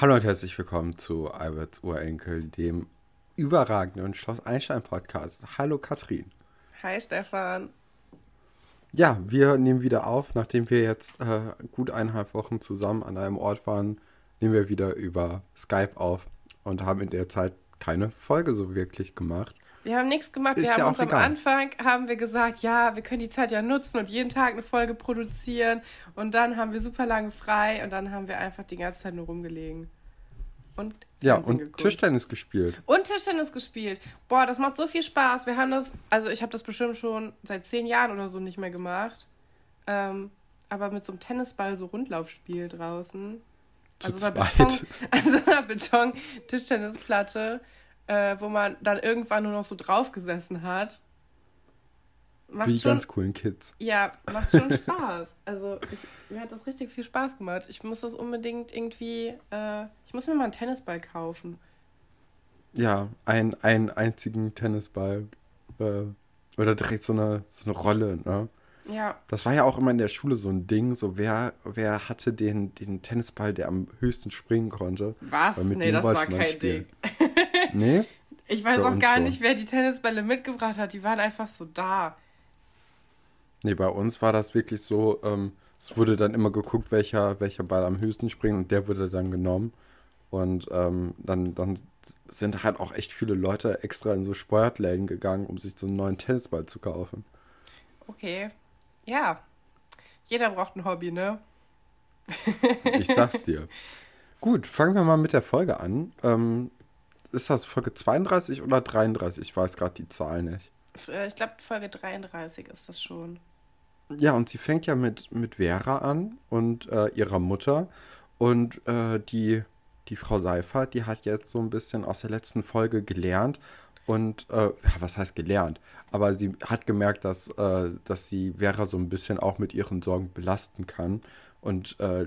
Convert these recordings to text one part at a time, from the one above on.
Hallo und herzlich willkommen zu Alberts Urenkel, dem überragenden Schloss Einstein Podcast. Hallo Katrin. Hi Stefan. Ja, wir nehmen wieder auf, nachdem wir jetzt äh, gut eineinhalb Wochen zusammen an einem Ort waren, nehmen wir wieder über Skype auf und haben in der Zeit keine Folge so wirklich gemacht. Wir haben nichts gemacht. Ist wir haben ja uns am Anfang haben wir gesagt, ja, wir können die Zeit ja nutzen und jeden Tag eine Folge produzieren. Und dann haben wir super lange frei und dann haben wir einfach die ganze Zeit nur rumgelegen. Und ja, und geguckt. Tischtennis gespielt. Und Tischtennis gespielt. Boah, das macht so viel Spaß. Wir haben das, also ich habe das bestimmt schon seit zehn Jahren oder so nicht mehr gemacht. Ähm, aber mit so einem Tennisball so Rundlaufspiel draußen. Zu also, zweit. Beton, also einer Beton-Tischtennisplatte äh, wo man dann irgendwann nur noch so drauf gesessen hat. Macht Wie die schon, ganz coolen Kids. Ja, macht schon Spaß. Also ich, mir hat das richtig viel Spaß gemacht. Ich muss das unbedingt irgendwie, äh, ich muss mir mal einen Tennisball kaufen. Ja, ein, einen einzigen Tennisball. Äh, oder direkt so eine, so eine Rolle, ne? Ja. Das war ja auch immer in der Schule so ein Ding, so wer, wer hatte den, den Tennisball, der am höchsten springen konnte. Was? nee, das war kein spielen. Ding. nee? Ich weiß auch gar schon. nicht, wer die Tennisbälle mitgebracht hat. Die waren einfach so da. Nee, bei uns war das wirklich so, ähm, es wurde dann immer geguckt, welcher, welcher Ball am höchsten springt und der wurde dann genommen. Und ähm, dann, dann sind halt auch echt viele Leute extra in so Sportläden gegangen, um sich so einen neuen Tennisball zu kaufen. Okay. Ja. Jeder braucht ein Hobby, ne? ich sag's dir. Gut, fangen wir mal mit der Folge an. Ähm, ist das Folge 32 oder 33? Ich weiß gerade die Zahl nicht. Äh, ich glaube, Folge 33 ist das schon. Ja, und sie fängt ja mit, mit Vera an und äh, ihrer Mutter. Und äh, die, die Frau Seifert, die hat jetzt so ein bisschen aus der letzten Folge gelernt. Und, äh, was heißt gelernt? Aber sie hat gemerkt, dass, äh, dass sie Vera so ein bisschen auch mit ihren Sorgen belasten kann. Und äh,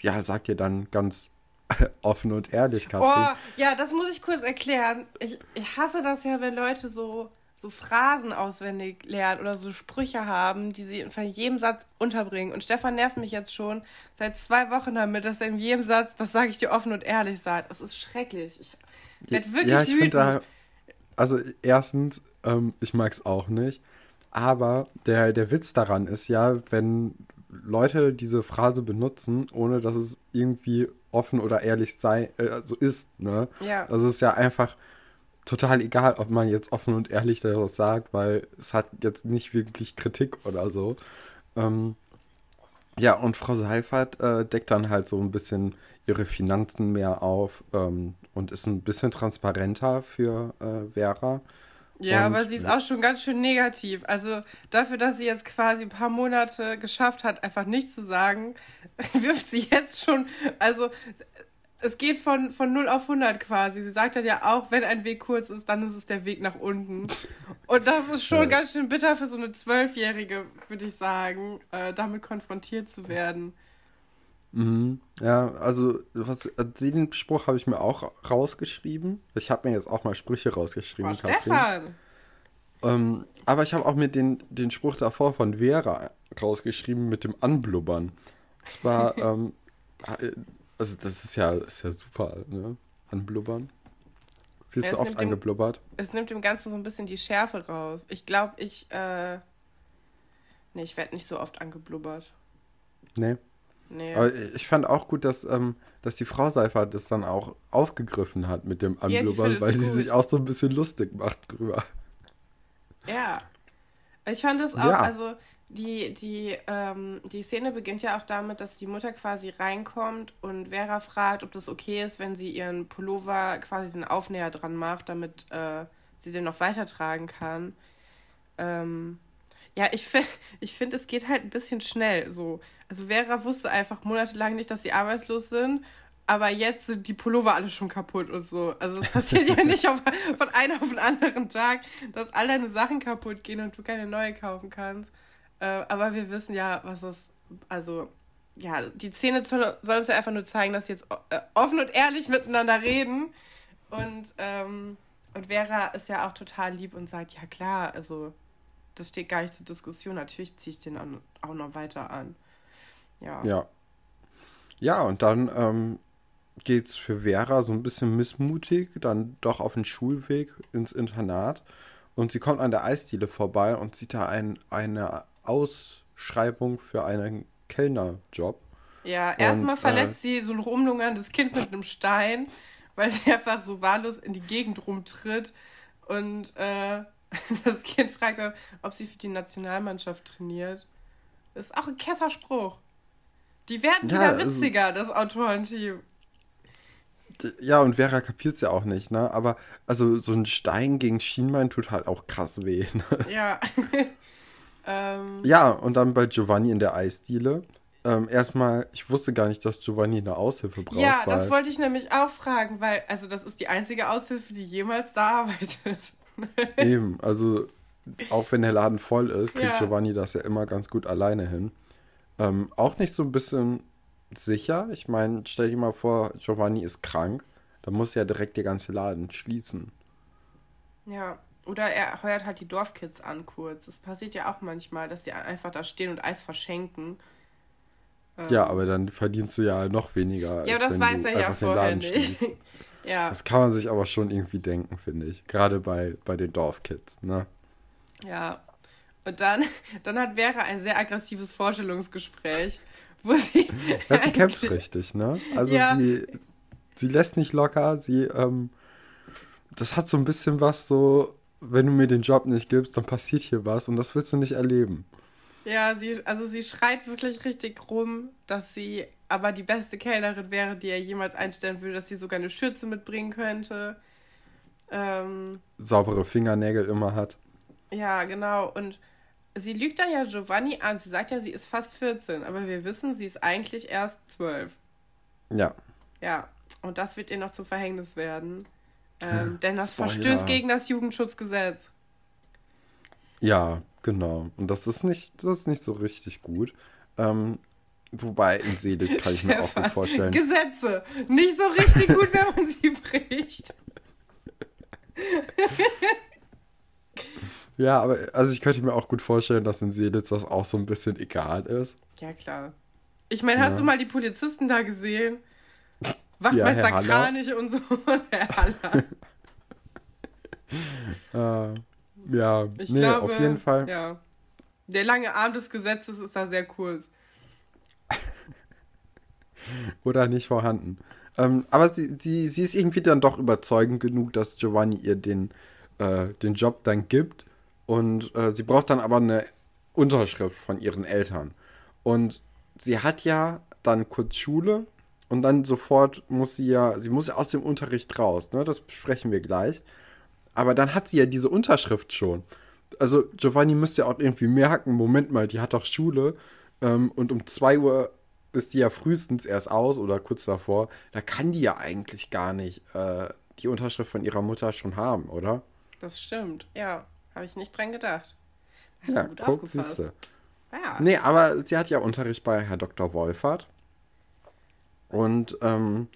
ja, sagt ihr dann ganz offen und ehrlich, Katrin. Oh, ja, das muss ich kurz erklären. Ich, ich hasse das ja, wenn Leute so, so Phrasen auswendig lernen oder so Sprüche haben, die sie in jedem Satz unterbringen. Und Stefan nervt mich jetzt schon seit zwei Wochen damit, dass er in jedem Satz, das sage ich dir offen und ehrlich, sagt. Das ist schrecklich. Ich werde wirklich ja, ich wütend. Da, also erstens, ähm, ich mag es auch nicht. Aber der, der Witz daran ist ja, wenn Leute diese Phrase benutzen, ohne dass es irgendwie offen oder ehrlich sei, äh, so ist, ne? Ja. Das ist ja einfach total egal, ob man jetzt offen und ehrlich daraus sagt, weil es hat jetzt nicht wirklich Kritik oder so. Ähm, ja, und Frau Seifert äh, deckt dann halt so ein bisschen ihre Finanzen mehr auf ähm, und ist ein bisschen transparenter für äh, Vera. Ja, und, aber sie ist auch schon ganz schön negativ. Also dafür, dass sie jetzt quasi ein paar Monate geschafft hat, einfach nichts zu sagen, wirft sie jetzt schon, also es geht von, von 0 auf 100 quasi. Sie sagt ja auch, wenn ein Weg kurz ist, dann ist es der Weg nach unten. Und das ist schon ja. ganz schön bitter für so eine Zwölfjährige, würde ich sagen, äh, damit konfrontiert zu werden. Mhm. Ja, also was, den Spruch habe ich mir auch rausgeschrieben. Ich habe mir jetzt auch mal Sprüche rausgeschrieben. Oh, Stefan! Ähm, aber ich habe auch mir den, den Spruch davor von Vera rausgeschrieben mit dem Anblubbern. Das war, ähm, äh, also das ist ja, ist ja super, ne? Anblubbern. Bist ja, du oft angeblubbert? Dem, es nimmt dem Ganzen so ein bisschen die Schärfe raus. Ich glaube, ich, äh, nee, ich werde nicht so oft angeblubbert. Nee. Nee. Aber ich fand auch gut, dass, ähm, dass die Frau Seifert das dann auch aufgegriffen hat mit dem Anblubbern, ja, weil sie gut. sich auch so ein bisschen lustig macht drüber. Ja. Ich fand das auch, ja. also die, die, ähm, die Szene beginnt ja auch damit, dass die Mutter quasi reinkommt und Vera fragt, ob das okay ist, wenn sie ihren Pullover quasi einen Aufnäher dran macht, damit äh, sie den noch weitertragen kann. Ähm, ja, ich finde, ich find, es geht halt ein bisschen schnell so. Also Vera wusste einfach monatelang nicht, dass sie arbeitslos sind, aber jetzt sind die Pullover alle schon kaputt und so. Also es passiert ja nicht auf, von einem auf den anderen Tag, dass all deine Sachen kaputt gehen und du keine neue kaufen kannst. Äh, aber wir wissen ja, was das, also ja, die Szene soll, soll uns ja einfach nur zeigen, dass sie jetzt äh, offen und ehrlich miteinander reden. Und, ähm, und Vera ist ja auch total lieb und sagt, ja klar, also das steht gar nicht zur Diskussion. Natürlich ziehe ich den auch noch weiter an. Ja. Ja. Ja, und dann ähm, geht es für Vera so ein bisschen missmutig, dann doch auf den Schulweg ins Internat. Und sie kommt an der Eisdiele vorbei und sieht da ein, eine Ausschreibung für einen Kellnerjob. Ja, erstmal verletzt äh, sie so ein rumlungerndes Kind mit einem Stein, weil sie einfach so wahllos in die Gegend rumtritt. Und äh, das Kind fragt dann, ob sie für die Nationalmannschaft trainiert. Das ist auch ein Kesserspruch. Die werden ja, wieder also witziger, also, das Autorenteam. Ja, und Vera kapiert es ja auch nicht, ne? Aber also so ein Stein gegen Schienbein tut halt auch krass weh. Ne? Ja. ähm. Ja, und dann bei Giovanni in der Eisdiele. Ähm, erstmal, ich wusste gar nicht, dass Giovanni eine Aushilfe braucht. Ja, das wollte ich nämlich auch fragen, weil, also das ist die einzige Aushilfe, die jemals da arbeitet. Eben, also auch wenn der Laden voll ist, kriegt ja. Giovanni das ja immer ganz gut alleine hin. Ähm, auch nicht so ein bisschen sicher. Ich meine, stell dir mal vor, Giovanni ist krank. Da muss ja direkt der ganze Laden schließen. Ja, oder er heuert halt die Dorfkids an kurz. Das passiert ja auch manchmal, dass die einfach da stehen und Eis verschenken. Ja, ähm. aber dann verdienst du ja noch weniger. Ja, das weiß er ja vorher nicht. ja. Das kann man sich aber schon irgendwie denken, finde ich. Gerade bei, bei den Dorfkids, ne? Ja. Und dann, dann hat Vera ein sehr aggressives Vorstellungsgespräch, wo sie. Ja, sie kämpft richtig, ne? Also ja. sie, sie lässt nicht locker, sie, ähm, das hat so ein bisschen was so, wenn du mir den Job nicht gibst, dann passiert hier was und das willst du nicht erleben. Ja, sie, also sie schreit wirklich richtig rum, dass sie aber die beste Kellnerin wäre, die er jemals einstellen würde, dass sie sogar eine Schürze mitbringen könnte. Ähm, Saubere Fingernägel immer hat. Ja, genau. Und sie lügt dann ja Giovanni an. Sie sagt ja, sie ist fast 14, aber wir wissen, sie ist eigentlich erst 12. Ja. Ja, und das wird ihr noch zum Verhängnis werden. Ähm, denn das Spoiler. verstößt gegen das Jugendschutzgesetz. Ja, genau. Und das ist nicht, das ist nicht so richtig gut. Ähm, wobei in Seelitz kann ich mir auch gut vorstellen. Gesetze. Nicht so richtig gut, wenn man sie bricht. ja, aber also ich könnte mir auch gut vorstellen, dass in Seelitz das auch so ein bisschen egal ist. Ja, klar. Ich meine, hast ja. du mal die Polizisten da gesehen? Wachtmeister ja, Kranich und so. Herr Haller. äh, Ja, ich nee, glaube, auf jeden Fall. Ja. Der lange Arm des Gesetzes ist da sehr kurz. Oder nicht vorhanden. Ähm, aber sie, sie, sie ist irgendwie dann doch überzeugend genug, dass Giovanni ihr den, äh, den Job dann gibt. Und äh, sie braucht dann aber eine Unterschrift von ihren Eltern. Und sie hat ja dann kurz Schule und dann sofort muss sie ja, sie muss ja aus dem Unterricht raus, ne? Das besprechen wir gleich. Aber dann hat sie ja diese Unterschrift schon. Also Giovanni müsste ja auch irgendwie merken, Moment mal, die hat doch Schule ähm, und um 2 Uhr ist die ja frühestens erst aus oder kurz davor. Da kann die ja eigentlich gar nicht äh, die Unterschrift von ihrer Mutter schon haben, oder? Das stimmt, ja. Habe ich nicht dran gedacht. Hast ja, guck, siehst du. Ja. Nee, aber sie hat ja Unterricht bei Herr Dr. Wolfert. Und ähm,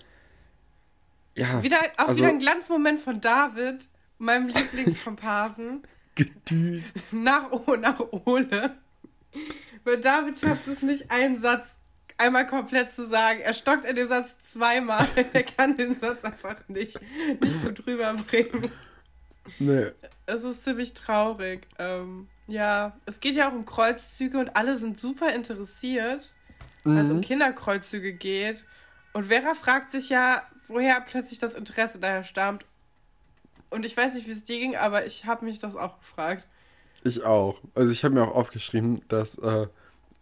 ja. Wieder, auch also, wieder ein Glanzmoment von David, meinem Lieblingskomparsen. Gedüst. nach, nach Ole. Weil David schafft es nicht, einen Satz einmal komplett zu sagen. Er stockt in dem Satz zweimal. er kann den Satz einfach nicht, nicht gut rüberbringen. Nee. Es ist ziemlich traurig. Ähm, ja, es geht ja auch um Kreuzzüge und alle sind super interessiert, mhm. weil es um Kinderkreuzzüge geht. Und Vera fragt sich ja, woher plötzlich das Interesse daher stammt. Und ich weiß nicht, wie es dir ging, aber ich habe mich das auch gefragt. Ich auch. Also ich habe mir auch aufgeschrieben, dass äh,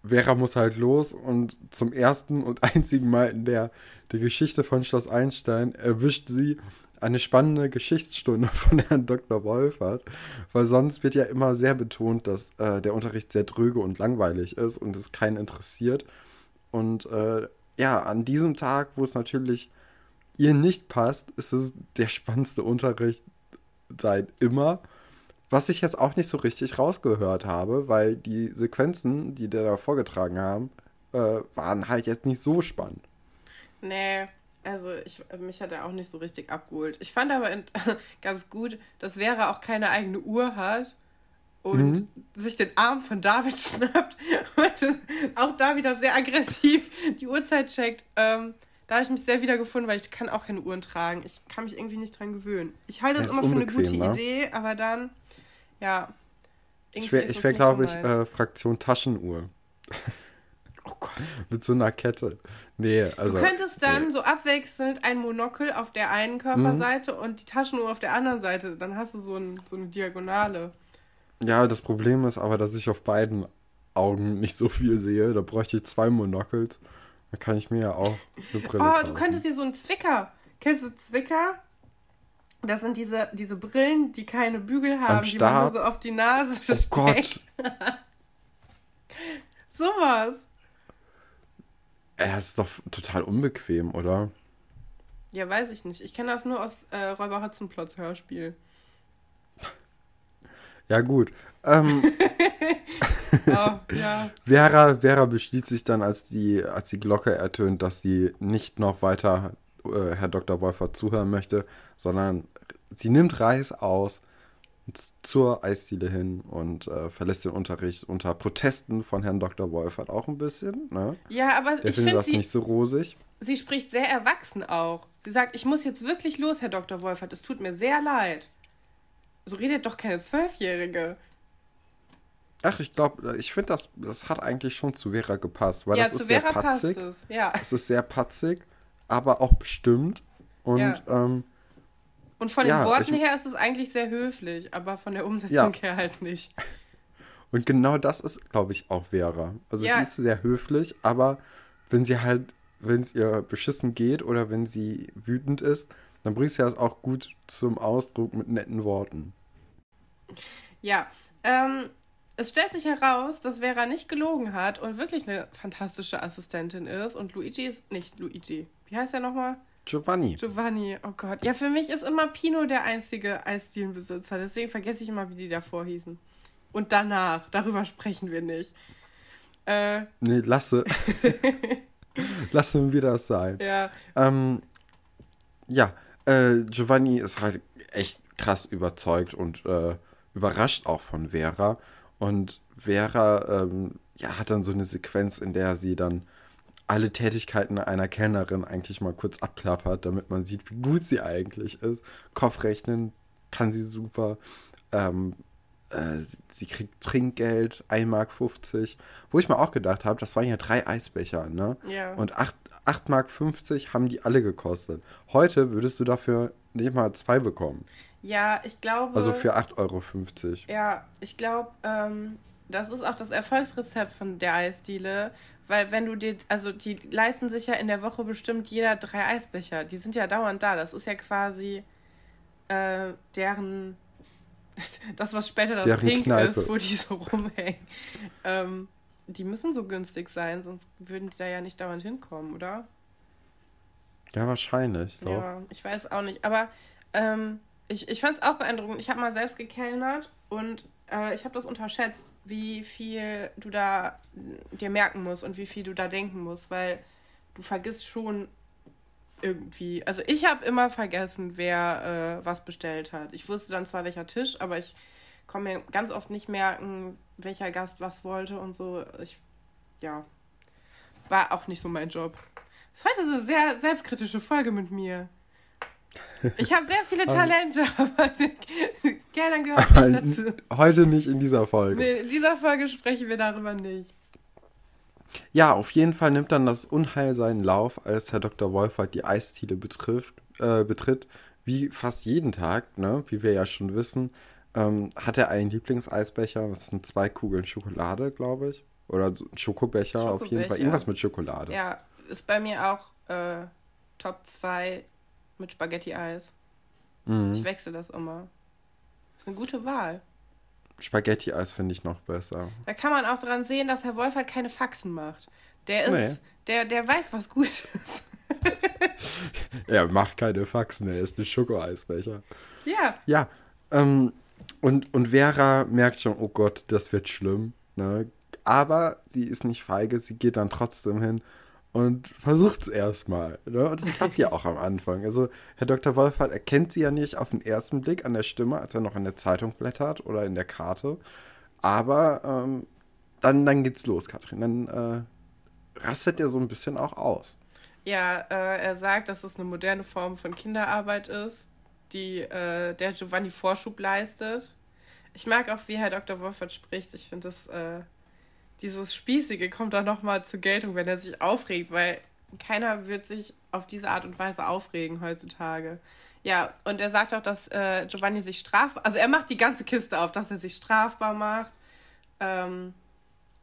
Vera muss halt los und zum ersten und einzigen Mal in der, der Geschichte von Schloss Einstein erwischt sie eine spannende Geschichtsstunde von Herrn Dr. Wolfert, weil sonst wird ja immer sehr betont, dass äh, der Unterricht sehr dröge und langweilig ist und es keinen interessiert. Und äh, ja, an diesem Tag, wo es natürlich ihr nicht passt, ist es der spannendste Unterricht seit immer. Was ich jetzt auch nicht so richtig rausgehört habe, weil die Sequenzen, die der da vorgetragen haben, äh, waren halt jetzt nicht so spannend. Nee, also ich, mich hat er auch nicht so richtig abgeholt. Ich fand aber ganz gut, dass Vera auch keine eigene Uhr hat und mhm. sich den Arm von David schnappt und auch da wieder sehr aggressiv die Uhrzeit checkt. Ähm, Da habe ich mich sehr wiedergefunden, weil ich kann auch keine Uhren tragen. Ich kann mich irgendwie nicht dran gewöhnen. Ich halte es immer für eine gute ne? Idee, aber dann, ja. Ich wäre, wär, glaube so ich, äh, Fraktion Taschenuhr. Oh Gott. Mit so einer Kette. Nee, also. Du könntest dann nee. so abwechselnd ein Monokel auf der einen Körperseite mhm. und die Taschenuhr auf der anderen Seite. Dann hast du so, ein, so eine Diagonale. Ja, das Problem ist aber, dass ich auf beiden Augen nicht so viel sehe. Da bräuchte ich zwei Monokels. Da kann ich mir ja auch eine Brille Oh, kaufen. du könntest dir so einen Zwicker. Kennst du Zwicker? Das sind diese, diese Brillen, die keine Bügel haben, die man nur so auf die Nase oh steckt. Gott. Sowas. Er ist doch total unbequem, oder? Ja, weiß ich nicht. Ich kenne das nur aus äh, Räuber Hotzenplotz Hörspiel. Ja, gut. Ähm, oh, ja. Vera, Vera beschließt sich dann, als die, als die Glocke ertönt, dass sie nicht noch weiter äh, Herr Dr. Wolfert zuhören möchte, sondern sie nimmt Reis aus zur Eisdiele hin und äh, verlässt den Unterricht unter Protesten von Herrn Dr. Wolfert auch ein bisschen. Ne? Ja, aber Der ich finde das sie, nicht so rosig. Sie spricht sehr erwachsen auch. Sie sagt, ich muss jetzt wirklich los, Herr Dr. Wolfert. Es tut mir sehr leid. So redet doch keine Zwölfjährige. Ach, ich glaube, ich finde, das, das hat eigentlich schon zu Vera gepasst, weil ja, das ist Vera sehr patzig. Es. Ja. es ist sehr patzig, aber auch bestimmt. Und, ja. ähm, und von ja, den Worten ich, her ist es eigentlich sehr höflich, aber von der Umsetzung her halt nicht. Und genau das ist, glaube ich, auch Vera. Also die ist sehr höflich, aber wenn sie halt, wenn es ihr beschissen geht oder wenn sie wütend ist, dann bringt sie das auch gut zum Ausdruck mit netten Worten. Ja, ähm, es stellt sich heraus, dass Vera nicht gelogen hat und wirklich eine fantastische Assistentin ist. Und Luigi ist nicht Luigi. Wie heißt er nochmal? Giovanni. Giovanni, oh Gott. Ja, für mich ist immer Pino der einzige Eisdielenbesitzer. Deswegen vergesse ich immer, wie die davor hießen. Und danach, darüber sprechen wir nicht. Äh, nee, lasse. Lassen wir das sein. Ja. Ähm, ja, äh, Giovanni ist halt echt krass überzeugt und äh, überrascht auch von Vera. Und Vera ähm, ja, hat dann so eine Sequenz, in der sie dann alle Tätigkeiten einer Kellnerin eigentlich mal kurz abklappert, damit man sieht, wie gut sie eigentlich ist. Kopfrechnen kann sie super. Ähm, äh, sie kriegt Trinkgeld, 1,50 Mark. Wo ich mir auch gedacht habe, das waren ja drei Eisbecher, ne? Ja. Und 8, 8 Mark 50 haben die alle gekostet. Heute würdest du dafür nicht mal zwei bekommen. Ja, ich glaube. Also für 8,50 Euro. Ja, ich glaube, ähm, das ist auch das Erfolgsrezept von der Eisdiele. Weil wenn du dir, also die leisten sich ja in der Woche bestimmt jeder drei Eisbecher. Die sind ja dauernd da. Das ist ja quasi äh, deren, das was später das deren Pink Kneipe. ist, wo die so rumhängen. Ähm, die müssen so günstig sein, sonst würden die da ja nicht dauernd hinkommen, oder? Ja, wahrscheinlich. Doch. Ja, ich weiß auch nicht. Aber ähm, ich, ich fand es auch beeindruckend. Ich habe mal selbst gekellnert und äh, ich habe das unterschätzt, wie viel du da dir merken musst und wie viel du da denken musst, weil du vergisst schon irgendwie. Also ich habe immer vergessen, wer äh, was bestellt hat. Ich wusste dann zwar welcher Tisch, aber ich konnte mir ganz oft nicht merken, welcher Gast was wollte und so. Ich, ja, war auch nicht so mein Job. Das ist heute eine sehr selbstkritische Folge mit mir. Ich habe sehr viele Talente, aber gerne gehört aber nicht dazu. Heute nicht in dieser Folge. Nee, in dieser Folge sprechen wir darüber nicht. Ja, auf jeden Fall nimmt dann das Unheil seinen Lauf, als Herr Dr. Wolfert die Eisdiele betrifft, äh, betritt. Wie fast jeden Tag, ne? wie wir ja schon wissen, ähm, hat er einen Lieblingseisbecher. Das sind zwei Kugeln Schokolade, glaube ich. Oder so ein Schokobecher, Schokobecher, auf jeden Fall. Irgendwas mit Schokolade. Ja, ist bei mir auch äh, Top 2 mit Spaghetti-Eis. Mhm. Ich wechsle das immer. Ist eine gute Wahl. Spaghetti-Eis finde ich noch besser. Da kann man auch dran sehen, dass Herr Wolf halt keine Faxen macht. Der ist, nee. der, der weiß, was gut ist. er macht keine Faxen, er ist ein Schokoeisbecher. Ja. Ja, ähm, und, und Vera merkt schon, oh Gott, das wird schlimm. Ne? Aber sie ist nicht feige, sie geht dann trotzdem hin und versucht es erstmal. Ne? Und das klappt ja auch am Anfang. Also Herr Dr. Wolfert erkennt sie ja nicht auf den ersten Blick an der Stimme, als er noch in der Zeitung blättert oder in der Karte. Aber ähm, dann, dann geht's los, Katrin. Dann äh, rastet er so ein bisschen auch aus. Ja, äh, er sagt, dass es eine moderne Form von Kinderarbeit ist, die äh, der Giovanni Vorschub leistet. Ich mag auch, wie Herr Dr. Wolfert spricht. Ich finde, das äh, dieses Spießige kommt da nochmal zur Geltung, wenn er sich aufregt, weil keiner wird sich auf diese Art und Weise aufregen heutzutage. Ja, und er sagt auch, dass äh, Giovanni sich strafbar, also er macht die ganze Kiste auf, dass er sich strafbar macht ähm,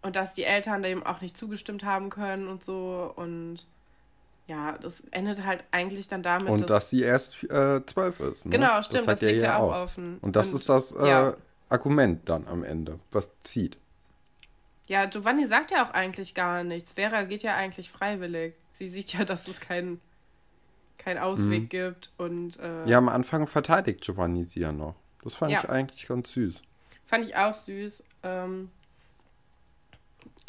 und dass die Eltern dem auch nicht zugestimmt haben können und so und ja, das endet halt eigentlich dann damit. Und dass, dass sie erst äh, zwölf ist. Ne? Genau, stimmt, das, das liegt ja auch offen. Und das und, ist das äh, ja. Argument dann am Ende, was zieht. Ja, Giovanni sagt ja auch eigentlich gar nichts. Vera geht ja eigentlich freiwillig. Sie sieht ja, dass es keinen kein Ausweg mhm. gibt und. Äh, ja, am Anfang verteidigt Giovanni sie ja noch. Das fand ja. ich eigentlich ganz süß. Fand ich auch süß. Ähm,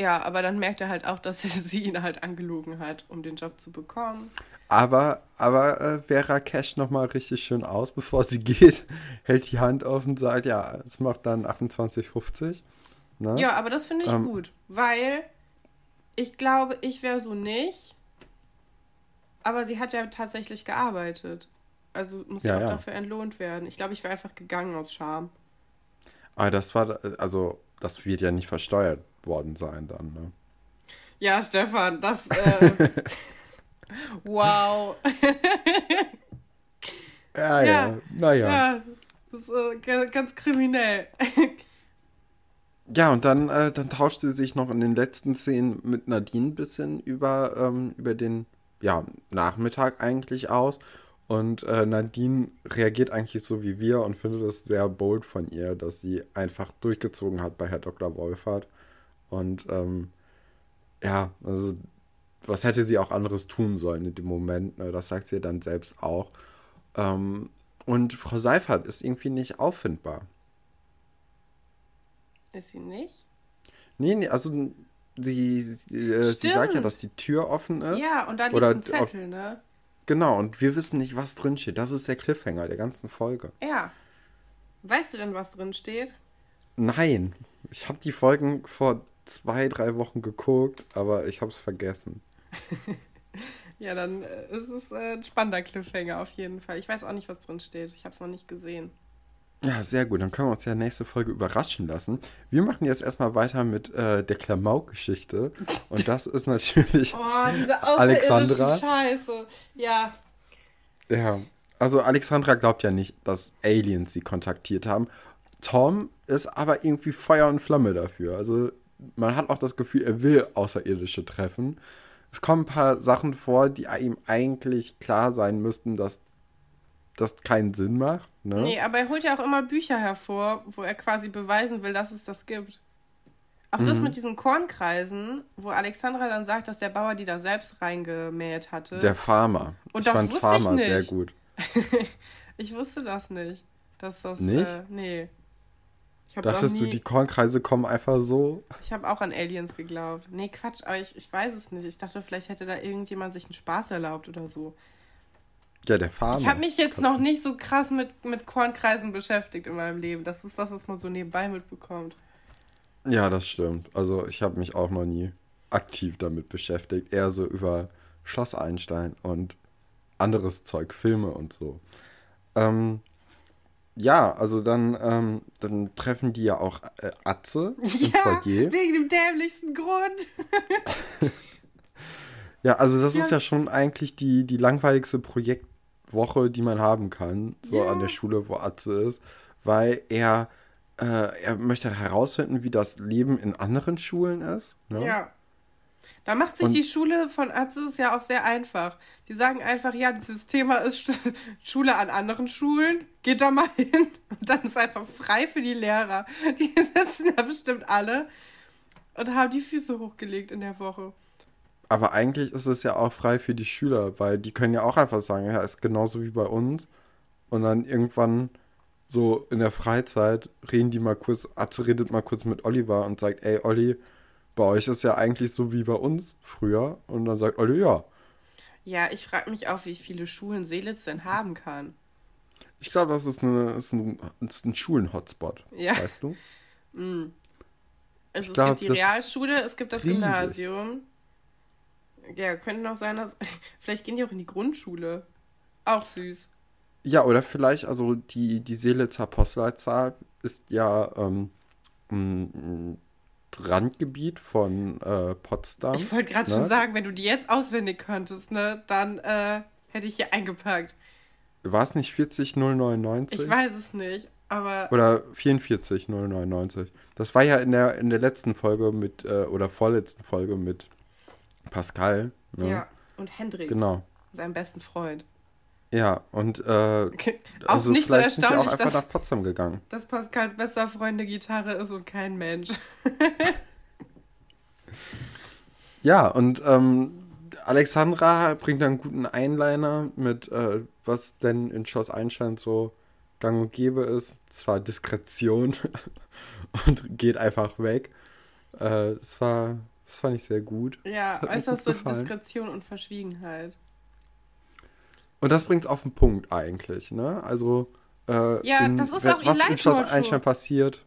ja, aber dann merkt er halt auch, dass sie ihn halt angelogen hat, um den Job zu bekommen. Aber, aber äh, Vera casht nochmal richtig schön aus, bevor sie geht, hält die Hand auf und sagt, ja, es macht dann 28,50. Ne? Ja, aber das finde ich ähm, gut, weil ich glaube, ich wäre so nicht. Aber sie hat ja tatsächlich gearbeitet. Also muss ja, auch ja. dafür entlohnt werden. Ich glaube, ich wäre einfach gegangen aus Scham. Aber das war, also, das wird ja nicht versteuert worden sein dann, ne? Ja, Stefan, das. Äh, wow. ja, ja, ja, naja. Ja, das ist äh, ganz kriminell. Ja, und dann, äh, dann tauscht sie sich noch in den letzten Szenen mit Nadine ein bisschen über, ähm, über den ja, Nachmittag eigentlich aus. Und äh, Nadine reagiert eigentlich so wie wir und findet es sehr bold von ihr, dass sie einfach durchgezogen hat bei Herr Dr. Wolfert. Und ähm, ja, also was hätte sie auch anderes tun sollen in dem Moment? Ne? Das sagt sie dann selbst auch. Ähm, und Frau Seifert ist irgendwie nicht auffindbar. Ist sie nicht? Nee, nee, also sie, sie, äh, sie sagt ja, dass die Tür offen ist. Ja, und da liegt Oder, ein Zettel, ne? Genau, und wir wissen nicht, was drin steht. Das ist der Cliffhanger der ganzen Folge. Ja. Weißt du denn, was drin steht? Nein. Ich habe die Folgen vor zwei, drei Wochen geguckt, aber ich habe es vergessen. ja, dann äh, ist es äh, ein spannender Cliffhanger auf jeden Fall. Ich weiß auch nicht, was drin steht. Ich habe es noch nicht gesehen. Ja, sehr gut. Dann können wir uns ja nächste Folge überraschen lassen. Wir machen jetzt erstmal weiter mit äh, der Klamauk-Geschichte. Und das ist natürlich oh, diese Alexandra. Scheiße. Ja. Ja. Also Alexandra glaubt ja nicht, dass Aliens sie kontaktiert haben. Tom ist aber irgendwie Feuer und Flamme dafür. Also man hat auch das Gefühl, er will Außerirdische treffen. Es kommen ein paar Sachen vor, die ihm eigentlich klar sein müssten, dass das keinen Sinn macht. Ne? Nee, aber er holt ja auch immer Bücher hervor, wo er quasi beweisen will, dass es das gibt. Auch mhm. das mit diesen Kornkreisen, wo Alexandra dann sagt, dass der Bauer die da selbst reingemäht hatte. Der Farmer. Und ich das fand Farmer ich sehr gut. ich wusste das nicht. Dass das, nicht? Äh, nee. Dachtest nie... du, die Kornkreise kommen einfach so? Ich habe auch an Aliens geglaubt. Nee, Quatsch, aber ich, ich weiß es nicht. Ich dachte, vielleicht hätte da irgendjemand sich einen Spaß erlaubt oder so. Ja, der Farmer. Ich habe mich jetzt noch nicht so krass mit, mit Kornkreisen beschäftigt in meinem Leben. Das ist was, was man so nebenbei mitbekommt. Ja, das stimmt. Also ich habe mich auch noch nie aktiv damit beschäftigt. Eher so über Schloss Einstein und anderes Zeug, Filme und so. Ähm, ja, also dann, ähm, dann treffen die ja auch äh, Atze im ja, Foyer. wegen dem dämlichsten Grund. ja, also das ja. ist ja schon eigentlich die, die langweiligste Projektwoche, die man haben kann, so ja. an der Schule, wo Atze ist, weil er, äh, er möchte herausfinden, wie das Leben in anderen Schulen ist. Ne? Ja. Da macht sich und die Schule von Aziz ja auch sehr einfach. Die sagen einfach, ja, dieses Thema ist Schule an anderen Schulen, geht da mal hin. Und dann ist einfach frei für die Lehrer. Die sitzen da bestimmt alle und haben die Füße hochgelegt in der Woche. Aber eigentlich ist es ja auch frei für die Schüler, weil die können ja auch einfach sagen, ja, ist genauso wie bei uns. Und dann irgendwann so in der Freizeit reden die mal kurz, Atze redet mal kurz mit Oliver und sagt, ey Olli, bei euch ist ja eigentlich so wie bei uns früher. Und dann sagt Olli, ja. Ja, ich frage mich auch, wie viele Schulen Seelitz denn haben kann. Ich glaube, das ist, eine, ist ein, ist ein Schulen-Hotspot. Ja. Weißt du? Mm. Also es glaub, gibt die Realschule, es gibt das riesig. Gymnasium. Ja, könnte noch sein, dass. Vielleicht gehen die auch in die Grundschule. Auch süß. Ja, oder vielleicht, also die, die Seelitzer Postleitzahl ist ja ähm, ein Randgebiet von äh, Potsdam. Ich wollte gerade ne? schon sagen, wenn du die jetzt auswendig könntest, ne, dann äh, hätte ich hier eingepackt. War es nicht 40099? Ich weiß es nicht, aber. Oder 44099. Das war ja in der, in der letzten Folge mit, äh, oder vorletzten Folge mit Pascal. Ne? Ja, und Hendrik. Genau. Seinem besten Freund. Ja, und äh, auch also nicht vielleicht so sind die auch einfach nach Potsdam gegangen. Dass Pascals bester Freund eine Gitarre ist und kein Mensch. ja, und ähm, Alexandra bringt dann einen guten Einliner mit, äh, was denn in Schloss Einstein so gang und gäbe ist. Zwar Diskretion und geht einfach weg. Äh, das war, das fand ich sehr gut. Ja, äußerste Diskretion und Verschwiegenheit. Und das bringt es auf den Punkt eigentlich, ne? Also, äh, ja, in, das ist auch was in Schloss Einstein passiert.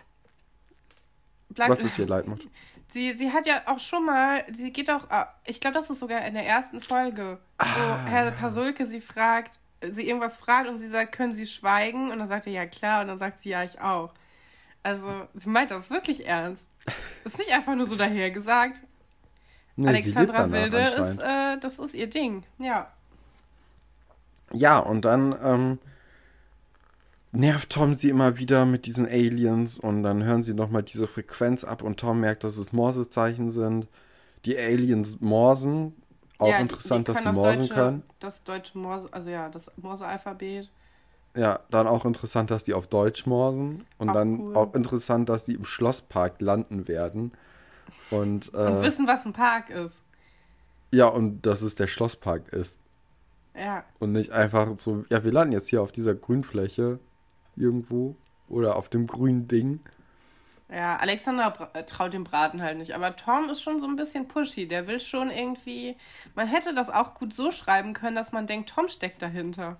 Bleib, was ist ihr Leitmotto? Sie, sie hat ja auch schon mal, sie geht auch, ah, ich glaube, das ist sogar in der ersten Folge, ah, wo Herr Pasulke sie fragt, sie irgendwas fragt und sie sagt, können Sie schweigen? Und dann sagt er, ja klar. Und dann sagt sie, ja, ich auch. Also, sie meint das wirklich ernst. ist nicht einfach nur so dahergesagt. Nee, Alexandra Wilde ist, äh, das ist ihr Ding, ja. Ja, und dann ähm, nervt Tom sie immer wieder mit diesen Aliens und dann hören sie nochmal diese Frequenz ab und Tom merkt, dass es Morsezeichen sind. Die Aliens morsen. Auch ja, interessant, dass sie morsen deutsche, können. Das deutsche Morse, also ja, das Morse-Alphabet. Ja, dann auch interessant, dass die auf Deutsch morsen. Und auch dann cool. auch interessant, dass die im Schlosspark landen werden. Und, äh, und wissen, was ein Park ist. Ja, und dass es der Schlosspark ist. Ja. Und nicht einfach so, ja, wir landen jetzt hier auf dieser Grünfläche irgendwo oder auf dem grünen Ding. Ja, Alexander äh, traut dem Braten halt nicht. Aber Tom ist schon so ein bisschen pushy. Der will schon irgendwie. Man hätte das auch gut so schreiben können, dass man denkt, Tom steckt dahinter.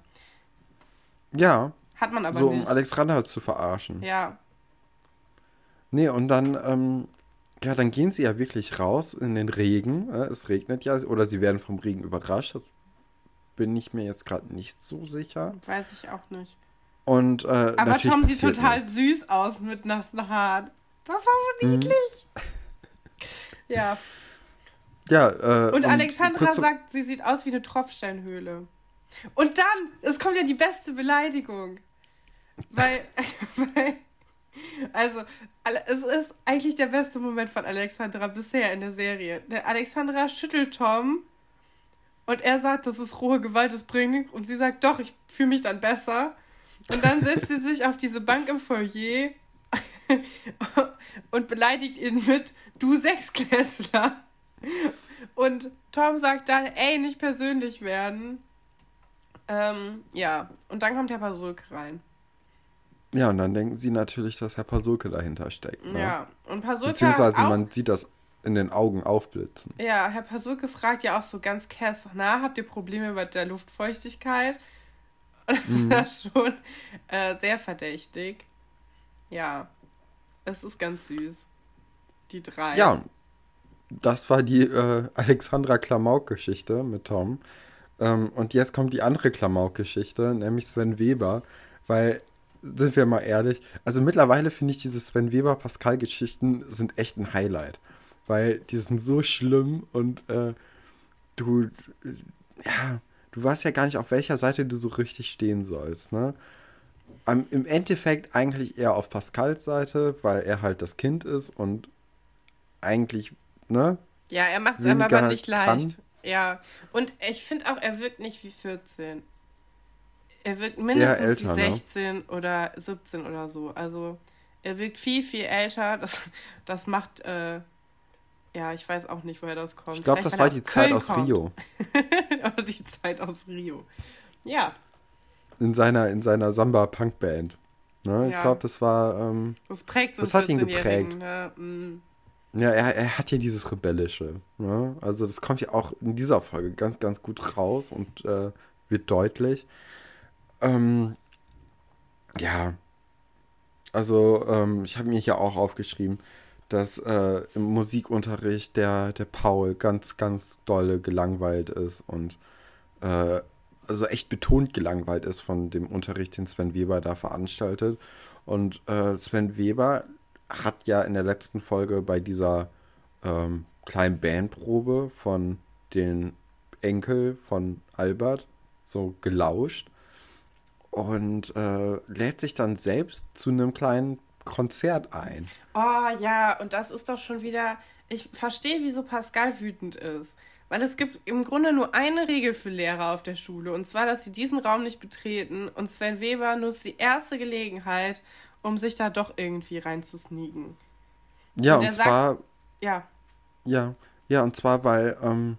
Ja. Hat man aber so, nicht. So, um Alexander zu verarschen. Ja. Nee, und dann, ähm, ja, dann gehen sie ja wirklich raus in den Regen. Es regnet ja, oder sie werden vom Regen überrascht. Das bin ich mir jetzt gerade nicht so sicher. Weiß ich auch nicht. Und, äh, Aber Tom sieht total nichts. süß aus mit nassen Haaren. Das war so mhm. niedlich. Mhm. ja. Ja, äh, und, und Alexandra sagt, sie sieht aus wie eine Tropfsteinhöhle. Und dann, es kommt ja die beste Beleidigung. Weil, weil, also, es ist eigentlich der beste Moment von Alexandra bisher in der Serie. Alexandra schüttelt Tom und er sagt, das ist rohe Gewalt, das bringt nichts. Und sie sagt, doch, ich fühle mich dann besser. Und dann setzt sie sich auf diese Bank im Foyer und beleidigt ihn mit, du Sechsklässler. Und Tom sagt dann, ey, nicht persönlich werden. Ähm, ja, und dann kommt Herr Pasulke rein. Ja, und dann denken sie natürlich, dass Herr Pasulke dahinter steckt. Ne? Ja, und Pasulke. Beziehungsweise man sieht das in den Augen aufblitzen. Ja, Herr Pasulke fragt ja auch so ganz kess, na, habt ihr Probleme mit der Luftfeuchtigkeit? Und das mhm. war schon äh, sehr verdächtig. Ja, es ist ganz süß. Die drei. Ja, das war die äh, Alexandra Klamauk-Geschichte mit Tom. Ähm, und jetzt kommt die andere Klamauk-Geschichte, nämlich Sven Weber, weil sind wir mal ehrlich, also mittlerweile finde ich diese Sven Weber-Pascal-Geschichten sind echt ein Highlight weil die sind so schlimm und äh, du, ja, du weißt ja gar nicht, auf welcher Seite du so richtig stehen sollst, ne? Am, Im Endeffekt eigentlich eher auf Pascals Seite, weil er halt das Kind ist und eigentlich, ne? Ja, er macht es aber halt nicht leicht. Ja, und ich finde auch, er wirkt nicht wie 14. Er wirkt mindestens älter, wie 16 ne? oder 17 oder so. Also, er wirkt viel, viel älter. Das, das macht äh, ja, ich weiß auch nicht, woher das kommt. Ich glaube, das war die Zeit aus kommt. Rio. Oder die Zeit aus Rio. Ja. In seiner, in seiner Samba-Punk-Band. Ne? Ich glaube, das war. Ähm, das prägt Das hat ihn geprägt. Ne? Mm. Ja, er, er hat ja dieses Rebellische. Ne? Also, das kommt ja auch in dieser Folge ganz, ganz gut raus und äh, wird deutlich. Ähm, ja. Also, ähm, ich habe mir hier auch aufgeschrieben, dass äh, im Musikunterricht der, der Paul ganz, ganz dolle gelangweilt ist und äh, also echt betont gelangweilt ist von dem Unterricht, den Sven Weber da veranstaltet. Und äh, Sven Weber hat ja in der letzten Folge bei dieser ähm, kleinen Bandprobe von den Enkel von Albert so gelauscht und äh, lädt sich dann selbst zu einem kleinen Konzert ein. Oh ja, und das ist doch schon wieder. Ich verstehe, wieso Pascal wütend ist. Weil es gibt im Grunde nur eine Regel für Lehrer auf der Schule, und zwar, dass sie diesen Raum nicht betreten. Und Sven Weber nutzt die erste Gelegenheit, um sich da doch irgendwie reinzusneaken. Ja, und, und zwar. Sagt, ja. Ja, ja, und zwar, weil, ähm,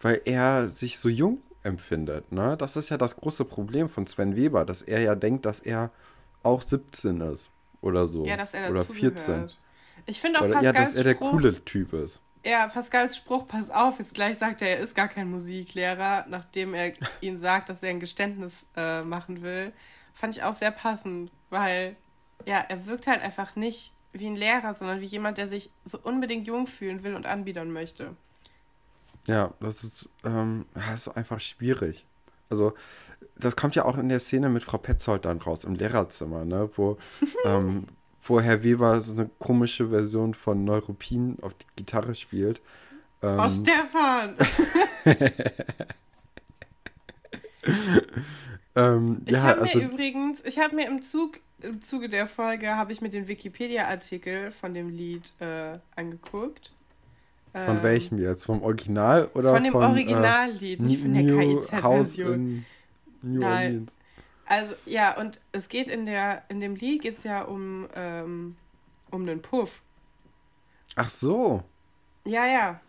weil er sich so jung empfindet. Ne? Das ist ja das große Problem von Sven Weber, dass er ja denkt, dass er auch 17 ist oder so. Ja, dass er Oder 14. Gehört. Ich finde auch Pascals Ja, dass er der Spruch, coole Typ ist. Ja, Pascals Spruch, pass auf, jetzt gleich sagt er, er ist gar kein Musiklehrer, nachdem er ihn sagt, dass er ein Geständnis äh, machen will, fand ich auch sehr passend, weil ja, er wirkt halt einfach nicht wie ein Lehrer, sondern wie jemand, der sich so unbedingt jung fühlen will und anbiedern möchte. Ja, das ist, ähm, das ist einfach schwierig. Also, das kommt ja auch in der Szene mit Frau Petzold dann raus, im Lehrerzimmer, ne? Wo, ähm, wo Herr Weber so eine komische Version von Neuropin auf die Gitarre spielt. Ähm, oh, Stefan! ähm, ich ja, habe also, mir übrigens, ich habe mir im Zug, im Zuge der Folge, habe ich mir den Wikipedia-Artikel von dem Lied äh, angeguckt. Von ähm, welchem jetzt? Vom Original oder von dem von, Originallied, äh, nicht von der KIZ-Version. Nein. Also ja, und es geht in der in dem Lied geht es ja um ähm, um den Puff. Ach so. Ja, ja.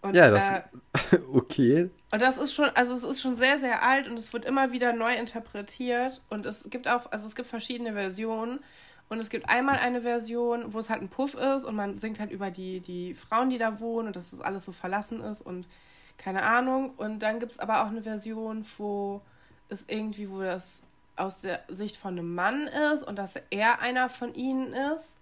Und, ja, das äh, okay. Und das ist schon, also es ist schon sehr, sehr alt und es wird immer wieder neu interpretiert und es gibt auch, also es gibt verschiedene Versionen und es gibt einmal eine Version, wo es halt ein Puff ist und man singt halt über die, die Frauen, die da wohnen und dass das alles so verlassen ist und keine Ahnung. Und dann gibt es aber auch eine Version, wo es irgendwie, wo das aus der Sicht von einem Mann ist und dass er einer von ihnen ist.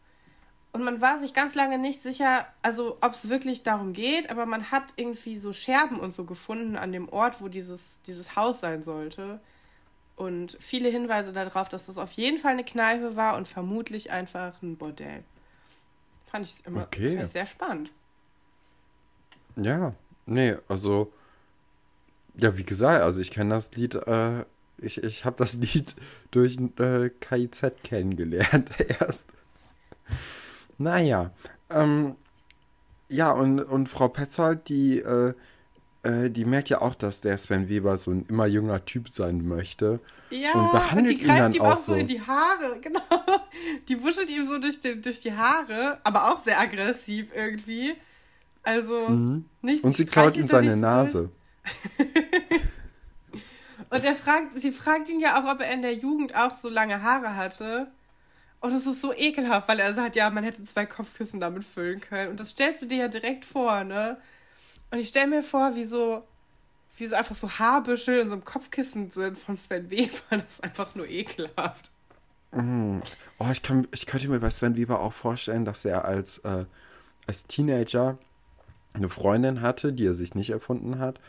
Und man war sich ganz lange nicht sicher, also ob es wirklich darum geht, aber man hat irgendwie so Scherben und so gefunden an dem Ort, wo dieses, dieses Haus sein sollte und viele Hinweise darauf, dass das auf jeden Fall eine Kneipe war und vermutlich einfach ein Bordell. Fand ich immer okay. ich sehr spannend. Ja, nee, also ja, wie gesagt, also ich kenne das Lied, äh, ich, ich habe das Lied durch äh, KIZ kennengelernt erst. Naja, ähm, ja, und, und Frau Petzold, die äh, äh, die merkt ja auch, dass der Sven Weber so ein immer junger Typ sein möchte. Ja, und behandelt und die greift ihm auch so in die Haare, genau. Die wuschelt ihm so durch die, durch die Haare, aber auch sehr aggressiv irgendwie. Also, mhm. nichts. Und sie klaut ihm seine Nase. und er fragt, sie fragt ihn ja auch, ob er in der Jugend auch so lange Haare hatte. Und es ist so ekelhaft, weil er sagt, ja, man hätte zwei Kopfkissen damit füllen können. Und das stellst du dir ja direkt vor, ne? Und ich stelle mir vor, wie so, wie so einfach so Haarbüschel in so einem Kopfkissen sind von Sven Weber. Das ist einfach nur ekelhaft. Mm. Oh, ich, kann, ich könnte mir bei Sven Weber auch vorstellen, dass er als, äh, als Teenager eine Freundin hatte, die er sich nicht erfunden hat.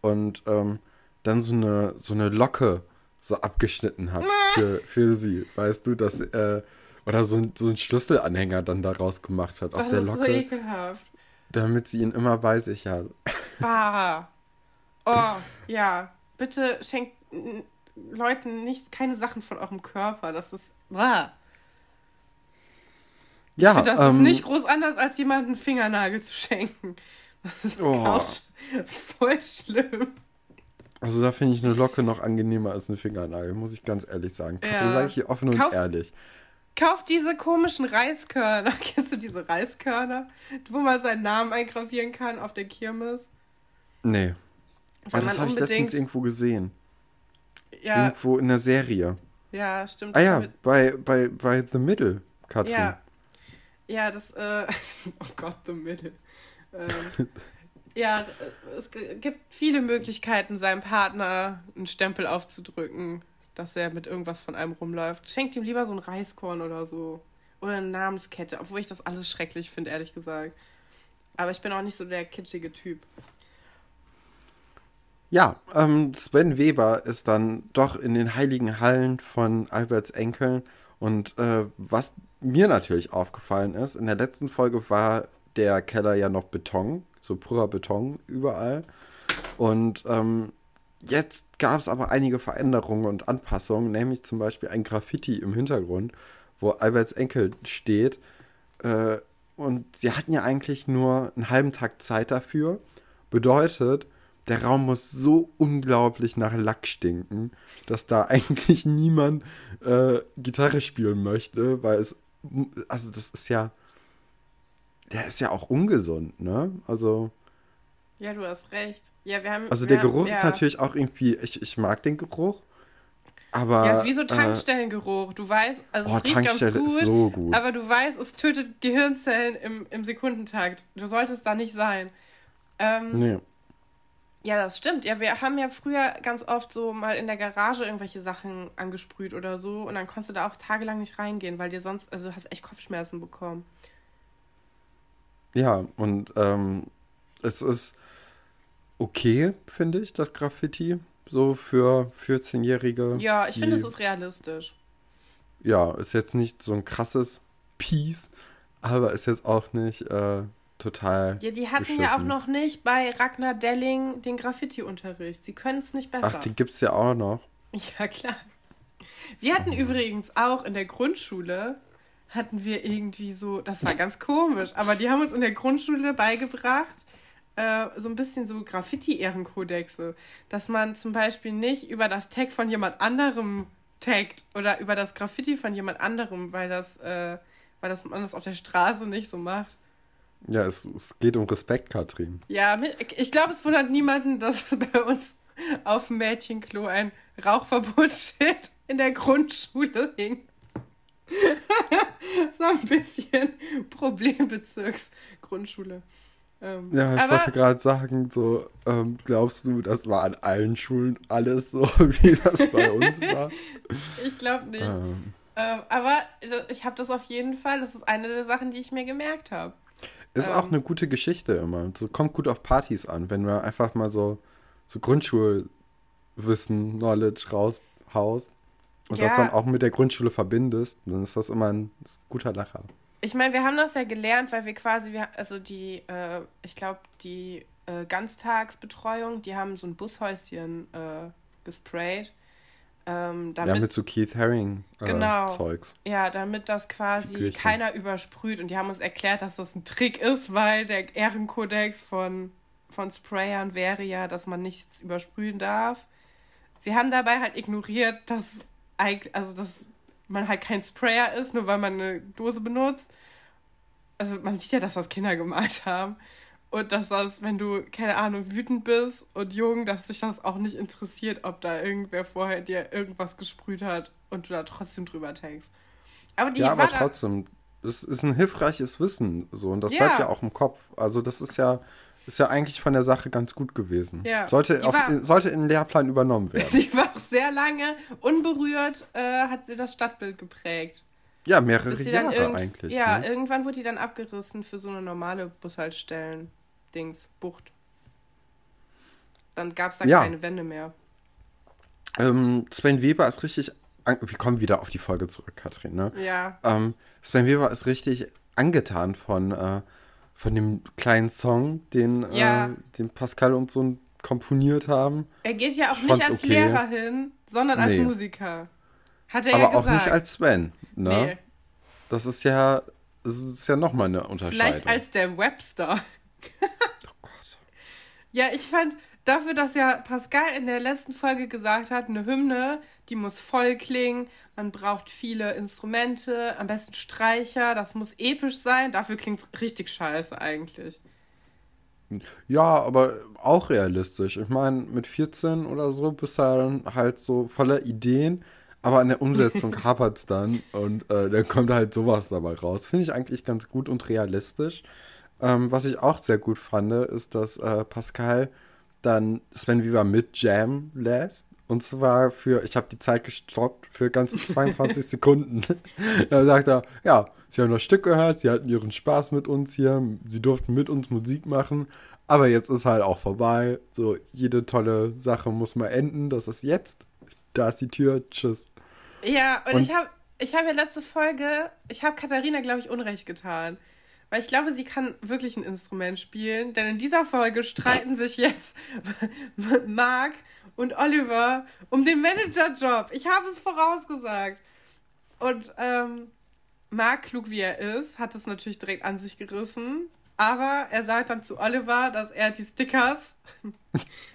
Und ähm, dann so eine, so eine Locke so abgeschnitten hat für, für sie. Weißt du, dass äh, oder so, so einen Schlüsselanhänger dann daraus gemacht hat aus das der Locke. Das ist so ekelhaft. Damit sie ihn immer bei sich hat. Bah. Oh, ja. Bitte schenkt Leuten nicht keine Sachen von eurem Körper. Das ist. Bah. Ja, ich find, das ähm, ist nicht groß anders, als jemanden einen Fingernagel zu schenken. Das ist oh. voll schlimm. Also da finde ich eine Locke noch angenehmer als eine Fingernagel, muss ich ganz ehrlich sagen. Ja. So sage ich hier offen Kauf, und ehrlich. Kauf diese komischen Reiskörner. Kennst du diese Reiskörner? Wo man seinen Namen eingravieren kann auf der Kirmes? Nee. Weil das habe ich letztens irgendwo gesehen. Ja. Irgendwo in der Serie. Ja, stimmt. Ah ja, bei, bei, bei The Middle, Katrin. Ja. Ja, das, äh, oh Gott, The Middle. Ähm, ja, es gibt viele Möglichkeiten, seinem Partner einen Stempel aufzudrücken dass er mit irgendwas von einem rumläuft. Schenkt ihm lieber so ein Reiskorn oder so. Oder eine Namenskette, obwohl ich das alles schrecklich finde, ehrlich gesagt. Aber ich bin auch nicht so der kitschige Typ. Ja, ähm, Sven Weber ist dann doch in den heiligen Hallen von Alberts Enkeln. Und äh, was mir natürlich aufgefallen ist, in der letzten Folge war der Keller ja noch Beton, so purer Beton überall. Und ähm, jetzt gab es aber einige Veränderungen und Anpassungen, nämlich zum Beispiel ein Graffiti im Hintergrund, wo Alberts Enkel steht. Äh, und sie hatten ja eigentlich nur einen halben Tag Zeit dafür. Bedeutet, der Raum muss so unglaublich nach Lack stinken, dass da eigentlich niemand äh, Gitarre spielen möchte, weil es, also das ist ja, der ist ja auch ungesund, ne? Also. Ja, du hast recht. Ja, wir haben. Also wir der haben, Geruch ja. ist natürlich auch irgendwie, ich, ich mag den Geruch, aber. Ja, es ist wie so Tankstellengeruch. Du weißt, also oh, es riecht Tankstelle ganz gut, ist so gut. aber du weißt, es tötet Gehirnzellen im, im Sekundentakt. Du solltest da nicht sein. Ähm, nee. Ja, das stimmt. Ja, wir haben ja früher ganz oft so mal in der Garage irgendwelche Sachen angesprüht oder so und dann konntest du da auch tagelang nicht reingehen, weil dir sonst, also du hast echt Kopfschmerzen bekommen. Ja, und ähm, es ist okay, finde ich, das Graffiti. So für 14-Jährige. Ja, ich finde, es ist realistisch. Ja, ist jetzt nicht so ein krasses Piece, aber ist jetzt auch nicht äh, total. Ja, die hatten beschissen. ja auch noch nicht bei Ragnar Delling den Graffiti-Unterricht. Sie können es nicht besser. Ach, die gibt es ja auch noch. Ja, klar. Wir hatten mhm. übrigens auch in der Grundschule, hatten wir irgendwie so, das war ganz komisch, aber die haben uns in der Grundschule beigebracht, äh, so ein bisschen so Graffiti-Ehrenkodexe, dass man zum Beispiel nicht über das Tag von jemand anderem taggt oder über das Graffiti von jemand anderem, weil das, äh, weil das man das auf der Straße nicht so macht. Ja, es, es geht um Respekt, Katrin. Ja, ich glaube, es wundert niemanden, dass bei uns auf dem Mädchenklo ein Rauchverbotsschild in der Grundschule hing. so ein bisschen Problembezirksgrundschule. Ähm, ja, ich wollte gerade sagen, so, ähm, glaubst du, das war an allen Schulen alles so, wie das bei uns war? ich glaube nicht. Ähm. Ähm, aber ich habe das auf jeden Fall, das ist eine der Sachen, die ich mir gemerkt habe. Ist auch eine gute Geschichte immer. So kommt gut auf Partys an, wenn du einfach mal so, so Grundschulwissen, Knowledge raushaust und ja. das dann auch mit der Grundschule verbindest, dann ist das immer ein, ein guter Lacher. Ich meine, wir haben das ja gelernt, weil wir quasi, wir, also die, äh, ich glaube, die äh, Ganztagsbetreuung, die haben so ein Bushäuschen äh, gesprayt. Ähm, damit, ja, mit so Keith Haring äh, genau, Zeugs. Ja, damit das quasi keiner übersprüht. Und die haben uns erklärt, dass das ein Trick ist, weil der Ehrenkodex von, von Sprayern wäre ja, dass man nichts übersprühen darf. Sie haben dabei halt ignoriert, dass, also dass man halt kein Sprayer ist, nur weil man eine Dose benutzt. Also man sieht ja, dass das Kinder gemalt haben. Und dass das, wenn du, keine Ahnung, wütend bist und jung, dass sich das auch nicht interessiert, ob da irgendwer vorher dir irgendwas gesprüht hat und du da trotzdem drüber tankst. Aber die ja, aber trotzdem, das ist ein hilfreiches Wissen so und das ja. bleibt ja auch im Kopf. Also das ist ja, ist ja eigentlich von der Sache ganz gut gewesen. Ja. Sollte, auf, war, sollte in den Lehrplan übernommen werden. Sie war auch sehr lange unberührt, äh, hat sie das Stadtbild geprägt. Ja, mehrere Jahre eigentlich. Ja, ne? irgendwann wurde die dann abgerissen für so eine normale Bushaltestellen. Dings, Bucht. Dann gab es da ja. keine Wände mehr. Ähm, Sven Weber ist richtig. Wir kommen wieder auf die Folge zurück, Katrin, ne? Ja. Ähm, Sven Weber ist richtig angetan von, äh, von dem kleinen Song, den, äh, ja. äh, den Pascal und so komponiert haben. Er geht ja auch nicht als okay. Lehrer hin, sondern als nee. Musiker. Hat er Aber ja auch nicht als Sven, ne? Nee. Das ist ja, das ist ja nochmal eine Unterscheidung. Vielleicht als der Webster. oh Gott. Ja, ich fand dafür, dass ja Pascal in der letzten Folge gesagt hat, eine Hymne, die muss voll klingen, man braucht viele Instrumente, am besten Streicher, das muss episch sein, dafür klingt es richtig scheiße eigentlich. Ja, aber auch realistisch. Ich meine, mit 14 oder so bist du dann halt so voller Ideen, aber an der Umsetzung hapert es dann und äh, dann kommt halt sowas dabei raus. Finde ich eigentlich ganz gut und realistisch. Ähm, was ich auch sehr gut fand, ist, dass äh, Pascal dann Sven Viva mit Jam lässt Und zwar für, ich habe die Zeit gestoppt, für ganze 22 Sekunden. da sagt er, ja, sie haben das Stück gehört, sie hatten ihren Spaß mit uns hier, sie durften mit uns Musik machen, aber jetzt ist halt auch vorbei. So, jede tolle Sache muss mal enden. Das ist jetzt. Da ist die Tür. Tschüss. Ja, und, und ich habe ich hab ja letzte Folge, ich habe Katharina, glaube ich, Unrecht getan. Weil ich glaube, sie kann wirklich ein Instrument spielen. Denn in dieser Folge streiten sich jetzt Marc und Oliver um den Managerjob. Ich habe es vorausgesagt. Und ähm, Marc, klug wie er ist, hat es natürlich direkt an sich gerissen. Aber er sagt dann zu Oliver, dass er die Stickers.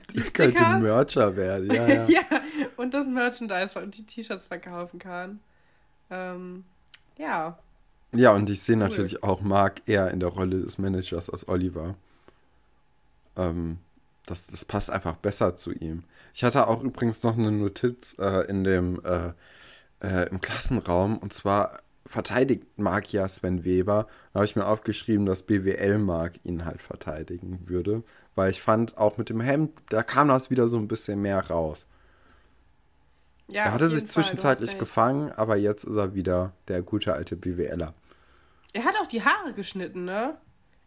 Die das Stickers, könnte Mercher werden, ja, ja. ja, und das Merchandise und die T-Shirts verkaufen kann. Ähm, ja. Ja, und ich sehe cool. natürlich auch Mark eher in der Rolle des Managers als Oliver. Ähm, das, das passt einfach besser zu ihm. Ich hatte auch übrigens noch eine Notiz äh, in dem äh, äh, im Klassenraum und zwar verteidigt Mark ja Sven Weber. Da habe ich mir aufgeschrieben, dass BWL Mark ihn halt verteidigen würde, weil ich fand auch mit dem Hemd, da kam das wieder so ein bisschen mehr raus. Ja, er hatte sich Fall, zwischenzeitlich gefangen, aber jetzt ist er wieder der gute alte BWLer. Er hat auch die Haare geschnitten, ne?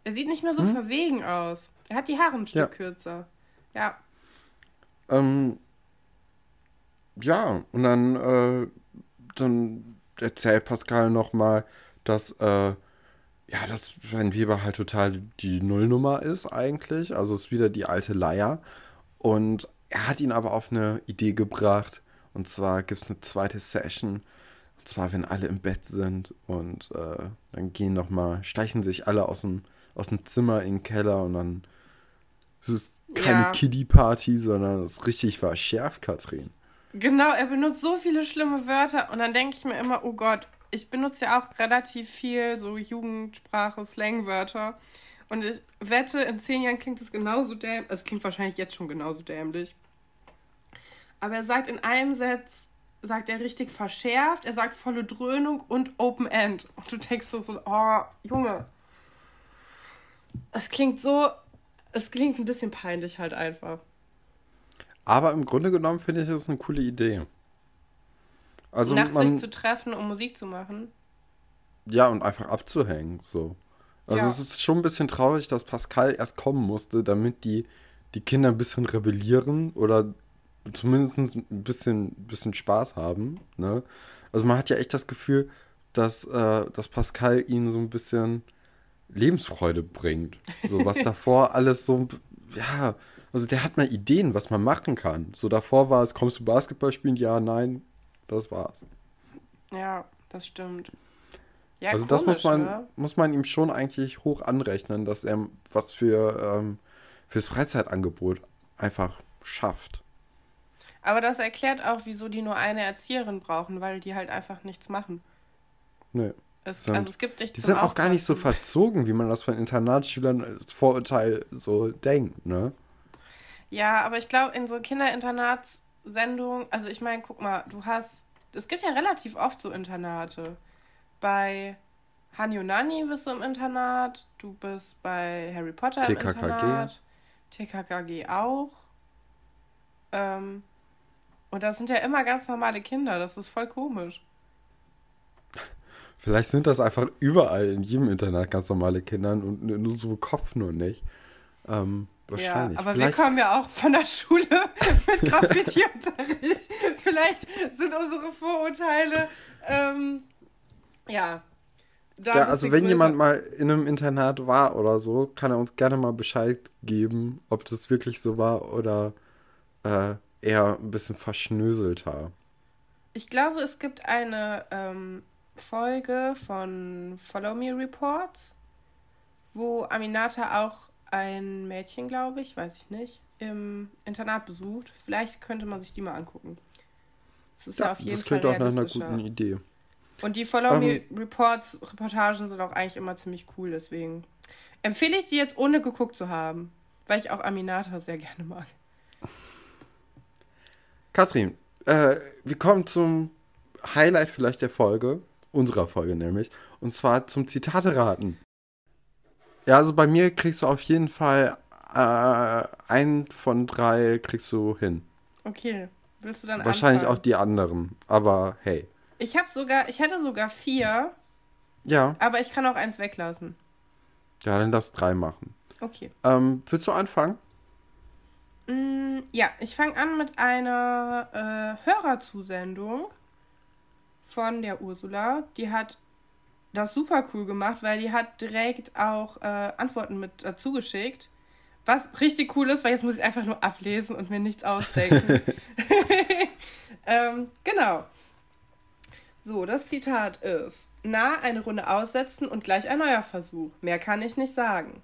Er sieht nicht mehr so hm? verwegen aus. Er hat die Haare ein Stück ja. kürzer. Ja. Ähm, ja, und dann, äh, dann erzählt Pascal nochmal, dass, äh, ja, dass Sven Weber halt total die Nullnummer ist eigentlich. Also ist wieder die alte Leier. Und er hat ihn aber auf eine Idee gebracht. Und zwar gibt es eine zweite Session zwar, wenn alle im Bett sind und äh, dann gehen nochmal, steichen sich alle aus dem, aus dem Zimmer in den Keller und dann ist es keine ja. Kiddie-Party, sondern es ist richtig verschärft, Katrin. Genau, er benutzt so viele schlimme Wörter und dann denke ich mir immer, oh Gott, ich benutze ja auch relativ viel so Jugendsprache, Slangwörter. Und ich wette, in zehn Jahren klingt es genauso dämlich. Es klingt wahrscheinlich jetzt schon genauso dämlich. Aber er sagt in einem Satz, sagt er richtig verschärft, er sagt volle Dröhnung und Open End. Und du denkst so, so oh, Junge. Es klingt so, es klingt ein bisschen peinlich halt einfach. Aber im Grunde genommen finde ich das eine coole Idee. Also Nachts man, sich zu treffen, um Musik zu machen. Ja, und einfach abzuhängen, so. Also ja. es ist schon ein bisschen traurig, dass Pascal erst kommen musste, damit die, die Kinder ein bisschen rebellieren oder zumindest ein bisschen, bisschen Spaß haben. Ne? Also man hat ja echt das Gefühl, dass, äh, dass Pascal ihnen so ein bisschen Lebensfreude bringt. So was davor alles so, ja, also der hat mal Ideen, was man machen kann. So davor war es, kommst du Basketball spielen? Ja, nein, das war's. Ja, das stimmt. Ja, also komisch, das muss man, ne? muss man ihm schon eigentlich hoch anrechnen, dass er was für ähm, fürs Freizeitangebot einfach schafft. Aber das erklärt auch, wieso die nur eine Erzieherin brauchen, weil die halt einfach nichts machen. Nee. Es, also es gibt nicht Die sind auch gar nicht so verzogen, wie man das von Internatsschülern als Vorurteil so denkt, ne? Ja, aber ich glaube, in so Kinderinternatssendungen, also ich meine, guck mal, du hast, es gibt ja relativ oft so Internate. Bei Hani und Nani bist du im Internat, du bist bei Harry Potter TKKG. im Internat, TKKG auch. Ähm, und das sind ja immer ganz normale Kinder, das ist voll komisch. Vielleicht sind das einfach überall in jedem Internat ganz normale Kinder und nur so Kopf nur nicht. Ähm, wahrscheinlich. Ja, aber Vielleicht... wir kommen ja auch von der Schule mit Graffiti-Unterricht. Vielleicht sind unsere Vorurteile, ähm, ja. ja, also wenn jemand mal in einem Internat war oder so, kann er uns gerne mal Bescheid geben, ob das wirklich so war oder äh, eher ein bisschen verschnöselter. Ich glaube, es gibt eine ähm, Folge von Follow Me Reports, wo Aminata auch ein Mädchen, glaube ich, weiß ich nicht, im Internat besucht. Vielleicht könnte man sich die mal angucken. Das ist ja, ja auf jeden das Fall klingt auch nach einer guten Idee. Und die Follow Me um, ähm, Reports, Reportagen sind auch eigentlich immer ziemlich cool, deswegen empfehle ich die jetzt ohne geguckt zu haben, weil ich auch Aminata sehr gerne mag. Katrin, äh, wir kommen zum Highlight vielleicht der Folge, unserer Folge nämlich, und zwar zum Zitate raten. Ja, also bei mir kriegst du auf jeden Fall äh, ein von drei kriegst du hin. Okay. Willst du dann Wahrscheinlich anfangen? auch die anderen, aber hey. Ich habe sogar, ich hätte sogar vier. Ja. Aber ich kann auch eins weglassen. Ja, dann lass drei machen. Okay. Ähm, willst du anfangen? Mm, ja, ich fange an mit einer äh, Hörerzusendung von der Ursula. Die hat das super cool gemacht, weil die hat direkt auch äh, Antworten mit dazu geschickt. Was richtig cool ist, weil jetzt muss ich einfach nur ablesen und mir nichts ausdenken. ähm, genau. So, das Zitat ist: Na, eine Runde aussetzen und gleich ein neuer Versuch. Mehr kann ich nicht sagen.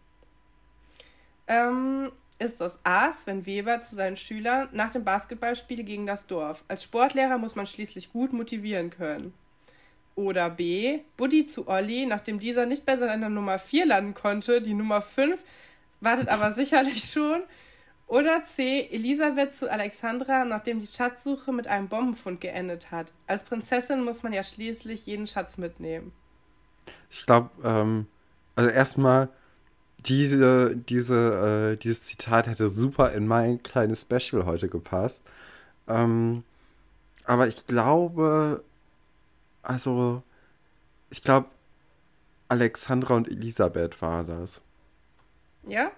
Ähm, ist das A. Sven Weber zu seinen Schülern nach dem Basketballspiel gegen das Dorf. Als Sportlehrer muss man schließlich gut motivieren können. Oder B. Buddy zu Olli, nachdem dieser nicht bei seiner Nummer 4 landen konnte, die Nummer 5 wartet aber sicherlich schon. Oder C. Elisabeth zu Alexandra, nachdem die Schatzsuche mit einem Bombenfund geendet hat. Als Prinzessin muss man ja schließlich jeden Schatz mitnehmen. Ich glaube, ähm, also erstmal, diese, diese, äh, dieses Zitat hätte super in mein kleines Special heute gepasst. Ähm, aber ich glaube, also, ich glaube, Alexandra und Elisabeth war das. Ja?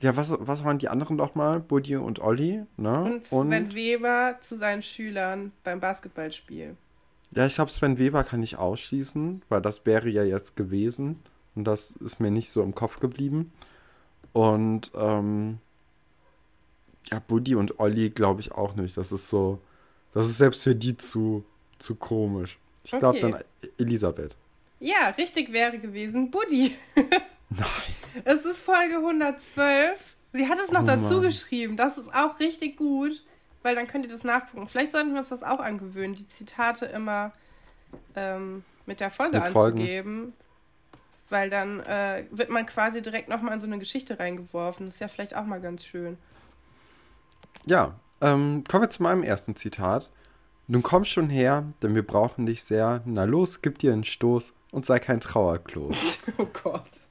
Ja, was, was waren die anderen nochmal? Buddy und Olli, ne? Und Sven und... Weber zu seinen Schülern beim Basketballspiel. Ja, ich glaube, Sven Weber kann ich ausschließen, weil das wäre ja jetzt gewesen. Und das ist mir nicht so im Kopf geblieben. Und, ähm, ja, Buddy und Olli glaube ich auch nicht. Das ist so, das ist selbst für die zu, zu komisch. Ich glaube okay. dann Elisabeth. Ja, richtig wäre gewesen Buddy. Nein. Es ist Folge 112. Sie hat es noch oh, dazu Mann. geschrieben. Das ist auch richtig gut, weil dann könnt ihr das nachgucken. Vielleicht sollten wir uns das auch angewöhnen, die Zitate immer ähm, mit der Folge mit anzugeben. Folgen. Weil dann äh, wird man quasi direkt nochmal in so eine Geschichte reingeworfen. Das ist ja vielleicht auch mal ganz schön. Ja, ähm, kommen wir zu meinem ersten Zitat. Nun komm schon her, denn wir brauchen dich sehr. Na los, gib dir einen Stoß und sei kein Trauerklos. oh Gott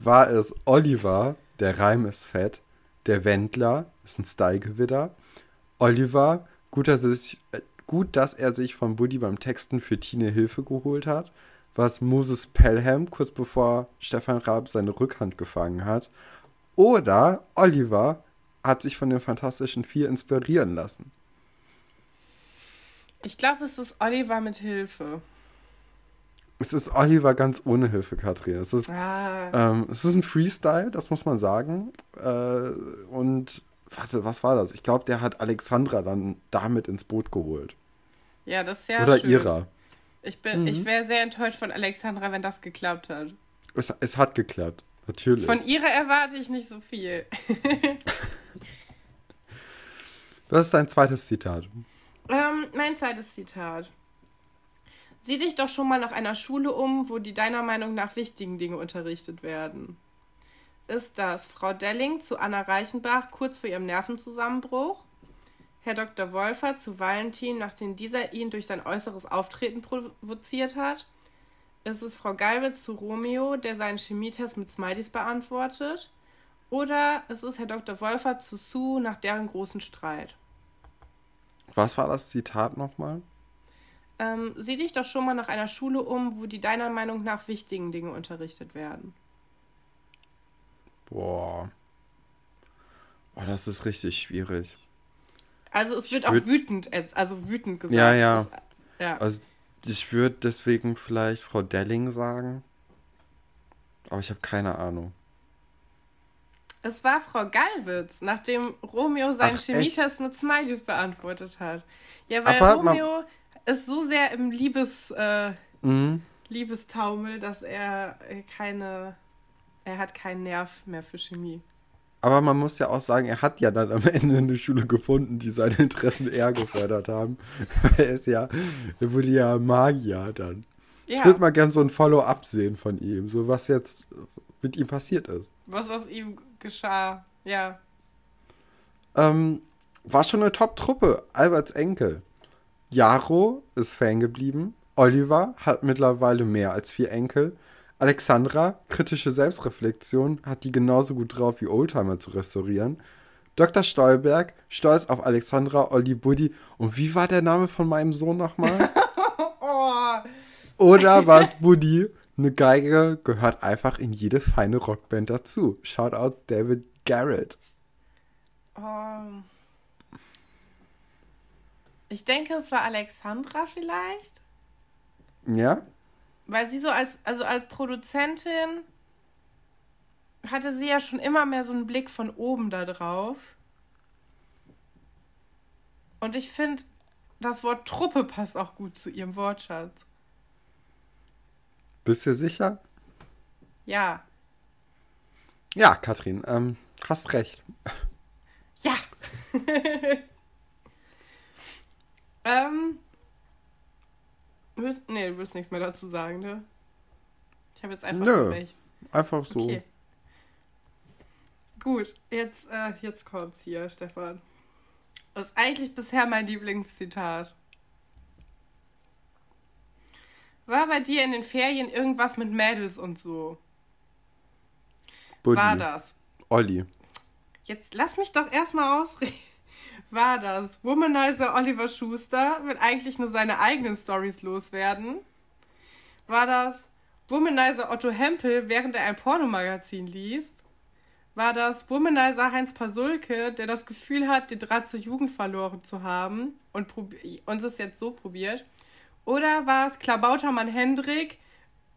war es Oliver, der Reim ist fett, der Wendler ist ein Stylegewitter, Oliver, gut dass, sich, äh, gut, dass er sich von Buddy beim Texten für Tine Hilfe geholt hat, was Moses Pelham kurz bevor Stefan Raab seine Rückhand gefangen hat, oder Oliver hat sich von den Fantastischen Vier inspirieren lassen. Ich glaube, es ist Oliver mit Hilfe. Es ist Oliver ganz ohne Hilfe, Katrin. Es ist, ah. ähm, es ist ein Freestyle, das muss man sagen. Äh, und warte, was war das? Ich glaube, der hat Alexandra dann damit ins Boot geholt. Ja, das ist ja Oder schön. ihrer. Ich, mhm. ich wäre sehr enttäuscht von Alexandra, wenn das geklappt hat. Es, es hat geklappt, natürlich. Von ihrer erwarte ich nicht so viel. Was ist dein zweites Zitat? Ähm, mein zweites Zitat. Sieh dich doch schon mal nach einer Schule um, wo die deiner Meinung nach wichtigen Dinge unterrichtet werden. Ist das Frau Delling zu Anna Reichenbach kurz vor ihrem Nervenzusammenbruch? Herr Dr. Wolfer zu Valentin, nachdem dieser ihn durch sein äußeres Auftreten provoziert hat? Ist es Frau Galwitz zu Romeo, der seinen Chemietest mit Smileys beantwortet? Oder ist es Herr Dr. Wolfer zu Sue nach deren großen Streit? Was war das Zitat nochmal? Ähm, sieh dich doch schon mal nach einer Schule um, wo die deiner Meinung nach wichtigen Dinge unterrichtet werden. Boah. Boah, das ist richtig schwierig. Also es wird auch wütend, also wütend gesagt. Ja, ja. Das, ja. Also ich würde deswegen vielleicht Frau Delling sagen. Aber ich habe keine Ahnung. Es war Frau Gallwitz, nachdem Romeo seinen Chemietest mit Smileys beantwortet hat. Ja, weil Aber Romeo ist so sehr im Liebes, äh, mhm. Liebestaumel, dass er keine, er hat keinen Nerv mehr für Chemie. Aber man muss ja auch sagen, er hat ja dann am Ende eine Schule gefunden, die seine Interessen eher gefördert haben. er ist ja, er wurde ja Magier dann. Ja. Ich würde mal gern so ein Follow-up sehen von ihm, so was jetzt mit ihm passiert ist. Was aus ihm geschah, ja. Ähm, war schon eine Top-Truppe, Alberts Enkel. Jaro ist Fan geblieben. Oliver hat mittlerweile mehr als vier Enkel. Alexandra, kritische Selbstreflexion, hat die genauso gut drauf wie Oldtimer zu restaurieren. Dr. Stolberg, stolz auf Alexandra, Olli Buddy. Und wie war der Name von meinem Sohn nochmal? oh. Oder war es Buddy? Eine Geige gehört einfach in jede feine Rockband dazu. Shout out David Garrett. Oh. Ich denke, es war Alexandra vielleicht. Ja? Weil sie so als, also als Produzentin hatte sie ja schon immer mehr so einen Blick von oben da drauf. Und ich finde, das Wort Truppe passt auch gut zu ihrem Wortschatz. Bist du sicher? Ja. Ja, Katrin, ähm, hast recht. Ja. ähm. Willst, nee, du willst nichts mehr dazu sagen, ne? Ich habe jetzt einfach Nö, recht. Einfach so. Okay. Gut, jetzt, äh, jetzt kommt's hier, Stefan. Das ist eigentlich bisher mein Lieblingszitat. War bei dir in den Ferien irgendwas mit Mädels und so? Buddy. War das? Olli. Jetzt lass mich doch erstmal ausreden. War das Womanizer Oliver Schuster will eigentlich nur seine eigenen Stories loswerden? War das Womanizer Otto Hempel, während er ein Pornomagazin liest? War das Womanizer Heinz Pasulke, der das Gefühl hat, den Draht zur Jugend verloren zu haben und uns es jetzt so probiert? Oder war es Klabautermann Hendrik,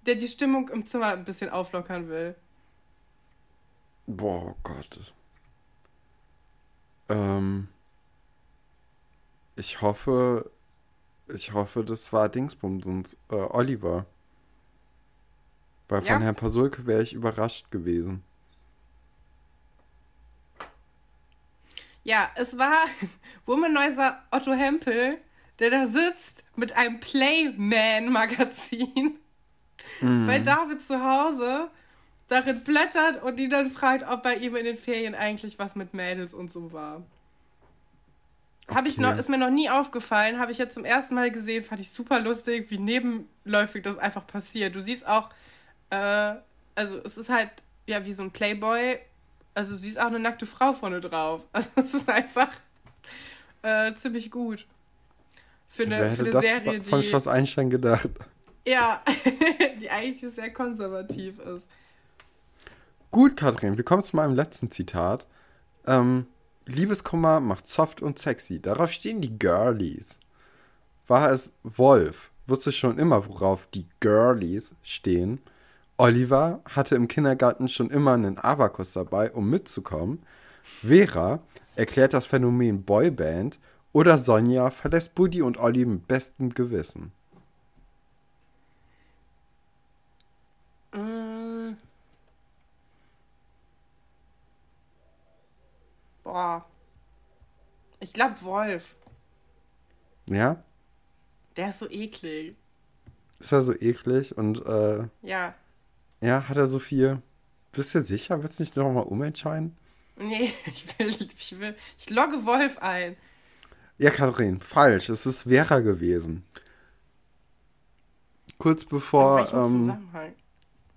der die Stimmung im Zimmer ein bisschen auflockern will? Boah, Gott. Ähm, ich hoffe, ich hoffe, das war Dingsbums, äh, Oliver. Weil von ja. Herrn Pasulke wäre ich überrascht gewesen. Ja, es war Womanizer Otto Hempel, der da sitzt mit einem Playman-Magazin mm. bei David zu Hause, darin blättert und ihn dann fragt, ob bei ihm in den Ferien eigentlich was mit Mädels und so war. Habe ich noch, ist mir noch nie aufgefallen, habe ich jetzt zum ersten Mal gesehen, fand ich super lustig, wie nebenläufig das einfach passiert. Du siehst auch, äh, also es ist halt ja wie so ein Playboy, also du siehst auch eine nackte Frau vorne drauf. Also es ist einfach äh, ziemlich gut. Für eine, Wer hätte für eine das Serie, die. Von Schloss Einstein gedacht. Ja, die eigentlich sehr konservativ ist. Gut, Katrin, wir kommen zu meinem letzten Zitat. Ähm, Liebeskummer macht soft und sexy. Darauf stehen die Girlies. War es Wolf, wusste schon immer, worauf die Girlies stehen. Oliver hatte im Kindergarten schon immer einen Abakus dabei, um mitzukommen. Vera erklärt das Phänomen Boyband. Oder Sonja verlässt Buddy und Olli mit bestem Gewissen. Boah. Ich glaube Wolf. Ja? Der ist so eklig. Ist er so eklig und äh, Ja. Ja, hat er so viel. Bist du sicher? Willst du nicht nochmal umentscheiden? Nee, ich will, ich will. Ich logge Wolf ein. Ja, Kathrin, falsch. Es ist Vera gewesen. Kurz bevor. Ähm,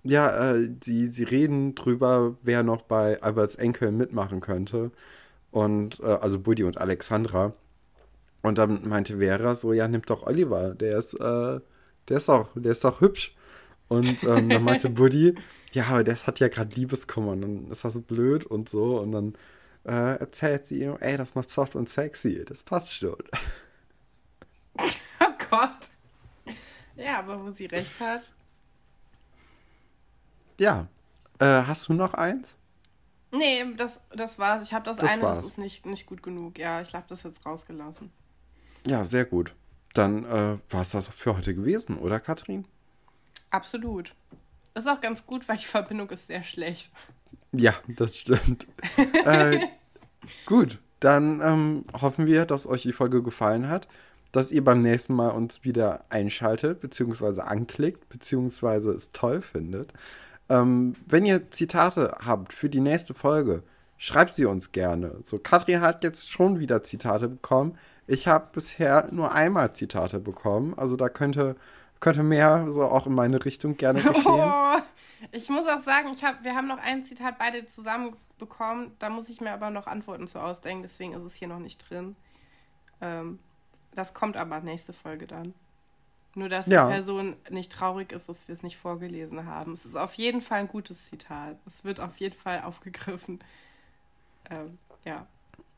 ja, äh, sie, sie reden drüber, wer noch bei Alberts Enkel mitmachen könnte und äh, also Buddy und Alexandra. Und dann meinte Vera so, ja, nimm doch Oliver, der ist, äh, der ist doch, der ist doch hübsch. Und ähm, dann meinte Buddy, ja, aber das hat ja gerade Liebeskummer und dann ist das blöd und so. Und dann äh, erzählt sie ihm, ey, das macht soft und sexy, das passt schon. Oh Gott. Ja, aber wo sie recht hat. Ja. Äh, hast du noch eins? Nee, das, das war's. Ich habe das, das eine, war's. das ist nicht, nicht gut genug. Ja, ich habe das jetzt rausgelassen. Ja, sehr gut. Dann äh, war es das für heute gewesen, oder Katrin? Absolut. Ist auch ganz gut, weil die Verbindung ist sehr schlecht. Ja, das stimmt. äh, gut, dann ähm, hoffen wir, dass euch die Folge gefallen hat, dass ihr beim nächsten Mal uns wieder einschaltet, beziehungsweise anklickt, beziehungsweise es toll findet. Ähm, wenn ihr Zitate habt für die nächste Folge, schreibt sie uns gerne. So, Katrin hat jetzt schon wieder Zitate bekommen. Ich habe bisher nur einmal Zitate bekommen. Also da könnte, könnte mehr so auch in meine Richtung gerne geschehen. Oh, Ich muss auch sagen, ich hab, wir haben noch ein Zitat beide zusammen bekommen. Da muss ich mir aber noch Antworten zu ausdenken, deswegen ist es hier noch nicht drin. Ähm, das kommt aber nächste Folge dann. Nur, dass ja. die Person nicht traurig ist, dass wir es nicht vorgelesen haben. Es ist auf jeden Fall ein gutes Zitat. Es wird auf jeden Fall aufgegriffen. Ähm, ja.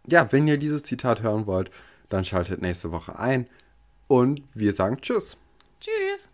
Ja, wenn ihr dieses Zitat hören wollt, dann schaltet nächste Woche ein. Und wir sagen Tschüss. Tschüss.